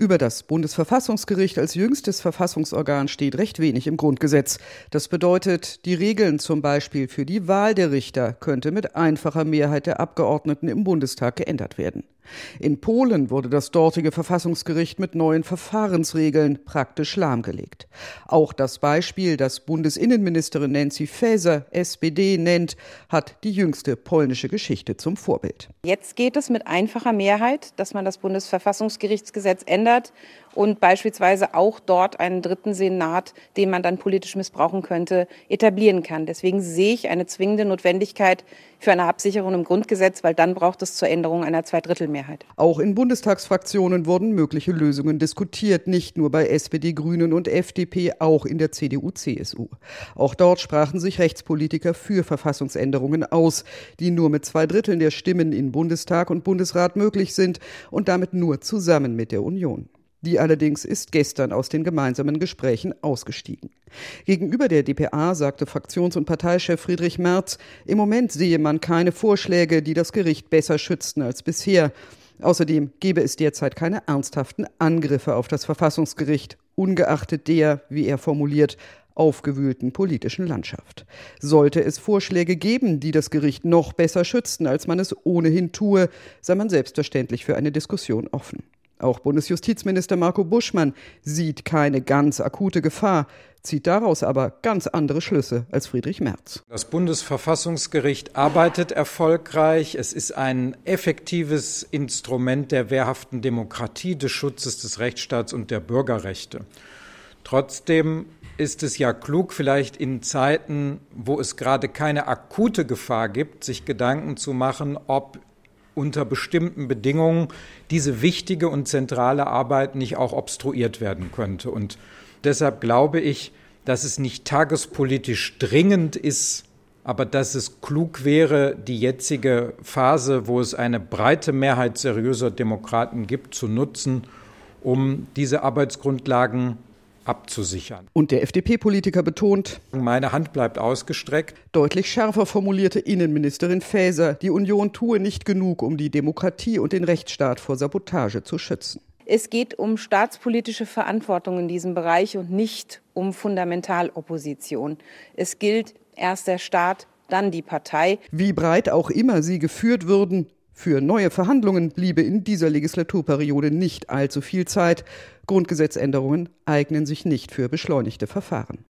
Über das Bundesverfassungsgericht als jüngstes Verfassungsorgan steht recht wenig im Grundgesetz. Das bedeutet, die Regeln zum Beispiel für die Wahl der Richter könnte mit einfacher Mehrheit der Abgeordneten im Bundestag geändert werden. In Polen wurde das dortige Verfassungsgericht mit neuen Verfahrensregeln praktisch lahmgelegt. Auch das Beispiel, das Bundesinnenministerin Nancy Faeser, SPD, nennt, hat die jüngste polnische Geschichte zum Vorbild. Jetzt geht es mit einfacher Mehrheit, dass man das Bundesverfassungsgerichtsgesetz ändert und beispielsweise auch dort einen dritten Senat, den man dann politisch missbrauchen könnte, etablieren kann. Deswegen sehe ich eine zwingende Notwendigkeit für eine Absicherung im Grundgesetz, weil dann braucht es zur Änderung einer Zweidrittelmehrheit. Auch in Bundestagsfraktionen wurden mögliche Lösungen diskutiert, nicht nur bei SPD, Grünen und FDP, auch in der CDU, CSU. Auch dort sprachen sich Rechtspolitiker für Verfassungsänderungen aus, die nur mit zwei Dritteln der Stimmen in Bundestag und Bundesrat möglich sind und damit nur zusammen mit der Union. Die allerdings ist gestern aus den gemeinsamen Gesprächen ausgestiegen. Gegenüber der DPA sagte Fraktions- und Parteichef Friedrich Merz, im Moment sehe man keine Vorschläge, die das Gericht besser schützten als bisher. Außerdem gebe es derzeit keine ernsthaften Angriffe auf das Verfassungsgericht, ungeachtet der, wie er formuliert, aufgewühlten politischen Landschaft. Sollte es Vorschläge geben, die das Gericht noch besser schützten, als man es ohnehin tue, sei man selbstverständlich für eine Diskussion offen. Auch Bundesjustizminister Marco Buschmann sieht keine ganz akute Gefahr, zieht daraus aber ganz andere Schlüsse als Friedrich Merz. Das Bundesverfassungsgericht arbeitet erfolgreich. Es ist ein effektives Instrument der wehrhaften Demokratie, des Schutzes des Rechtsstaats und der Bürgerrechte. Trotzdem ist es ja klug, vielleicht in Zeiten, wo es gerade keine akute Gefahr gibt, sich Gedanken zu machen, ob unter bestimmten Bedingungen diese wichtige und zentrale Arbeit nicht auch obstruiert werden könnte. Und deshalb glaube ich, dass es nicht tagespolitisch dringend ist, aber dass es klug wäre, die jetzige Phase, wo es eine breite Mehrheit seriöser Demokraten gibt, zu nutzen, um diese Arbeitsgrundlagen abzusichern. Und der FDP-Politiker betont, meine Hand bleibt ausgestreckt. Deutlich schärfer formulierte Innenministerin Faeser, die Union tue nicht genug, um die Demokratie und den Rechtsstaat vor Sabotage zu schützen. Es geht um staatspolitische Verantwortung in diesem Bereich und nicht um Fundamentalopposition. Es gilt erst der Staat, dann die Partei. Wie breit auch immer sie geführt würden, für neue Verhandlungen bliebe in dieser Legislaturperiode nicht allzu viel Zeit. Grundgesetzänderungen eignen sich nicht für beschleunigte Verfahren.